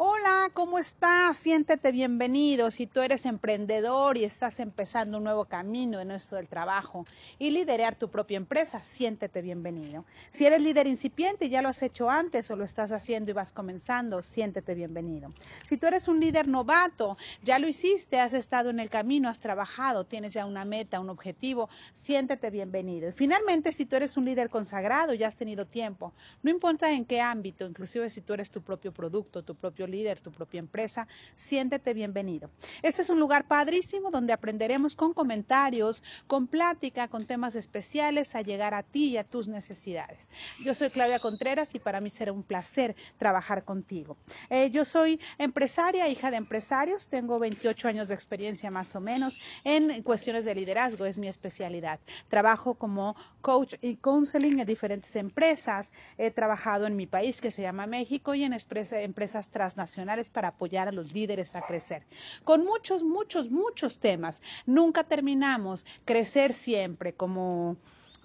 Hola, ¿cómo estás? Siéntete bienvenido. Si tú eres emprendedor y estás empezando un nuevo camino en esto del trabajo y liderar tu propia empresa, siéntete bienvenido. Si eres líder incipiente y ya lo has hecho antes o lo estás haciendo y vas comenzando, siéntete bienvenido. Si tú eres un líder novato, ya lo hiciste, has estado en el camino, has trabajado, tienes ya una meta, un objetivo, siéntete bienvenido. Y finalmente, si tú eres un líder consagrado, ya has tenido tiempo, no importa en qué ámbito, inclusive si tú eres tu propio producto, tu propio líder, tu propia empresa, siéntete bienvenido. Este es un lugar padrísimo donde aprenderemos con comentarios, con plática, con temas especiales a llegar a ti y a tus necesidades. Yo soy Claudia Contreras y para mí será un placer trabajar contigo. Eh, yo soy empresaria, hija de empresarios, tengo 28 años de experiencia más o menos en cuestiones de liderazgo, es mi especialidad. Trabajo como coach y counseling en diferentes empresas. He trabajado en mi país que se llama México y en empresas transnacionales nacionales para apoyar a los líderes a crecer. Con muchos, muchos, muchos temas. Nunca terminamos. Crecer siempre como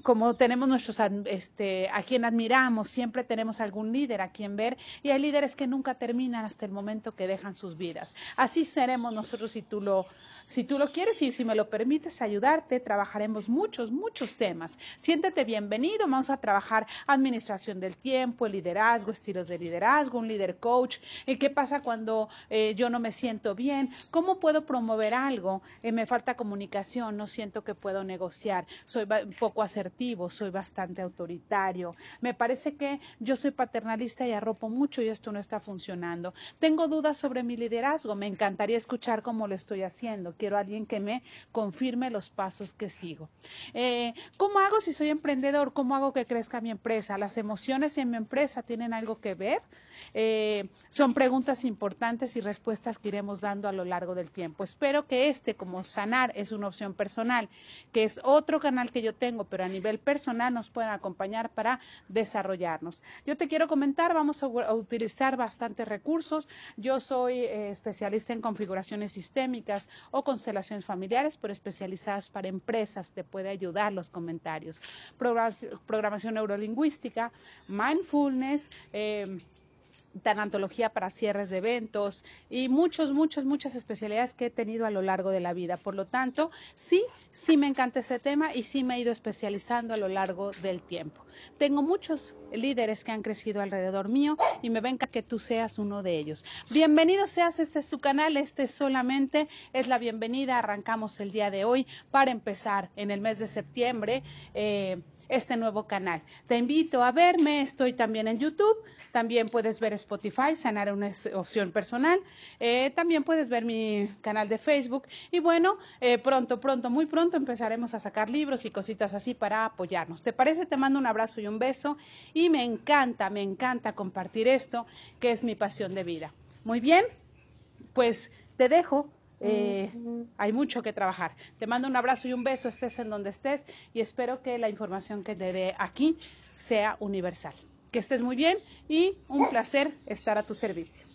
como tenemos nuestros, este, a quien admiramos, siempre tenemos algún líder a quien ver y hay líderes que nunca terminan hasta el momento que dejan sus vidas. Así seremos nosotros si tú lo, si tú lo quieres y si me lo permites ayudarte, trabajaremos muchos, muchos temas. Siéntete bienvenido, vamos a trabajar administración del tiempo, liderazgo, estilos de liderazgo, un líder coach, eh, qué pasa cuando eh, yo no me siento bien, cómo puedo promover algo, eh, me falta comunicación, no siento que puedo negociar, soy un poco soy bastante autoritario, me parece que yo soy paternalista y arropo mucho y esto no está funcionando. Tengo dudas sobre mi liderazgo, me encantaría escuchar cómo lo estoy haciendo quiero alguien que me confirme los pasos que sigo. Eh, ¿Cómo hago si soy emprendedor? ¿Cómo hago que crezca mi empresa? ¿Las emociones en mi empresa tienen algo que ver? Eh, son preguntas importantes y respuestas que iremos dando a lo largo del tiempo. Espero que este, como sanar, es una opción personal, que es otro canal que yo tengo, pero a nivel personal nos pueden acompañar para desarrollarnos. Yo te quiero comentar, vamos a, utilizar bastantes recursos. Yo soy eh, especialista en configuraciones sistémicas o constelaciones familiares, pero especializadas para empresas. Te puede ayudar los comentarios. Programación neurolingüística, mindfulness. Eh, tanatología para cierres de eventos y muchos, muchos, muchas especialidades que he tenido a lo largo de la vida. Por lo tanto, sí, sí me encanta ese tema y sí me he ido especializando a lo largo del tiempo. Tengo muchos líderes que han crecido alrededor mío y me venga que tú seas uno de ellos. Bienvenido seas, este es tu canal, este solamente es la bienvenida. Arrancamos el día de hoy para empezar en el mes de septiembre. Eh, este nuevo canal. Te invito a verme, estoy también en YouTube, también puedes ver Spotify, Sanar una opción personal, eh, también puedes ver mi canal de Facebook y bueno, eh, pronto, pronto, muy pronto empezaremos a sacar libros y cositas así para apoyarnos. ¿Te parece? Te mando un abrazo y un beso y me encanta, me encanta compartir esto que es mi pasión de vida. Muy bien, pues te dejo eh, hay mucho que trabajar. Te mando un abrazo y un beso, estés en donde estés, y espero que la información que te dé aquí sea universal. Que estés muy bien y un placer estar a tu servicio.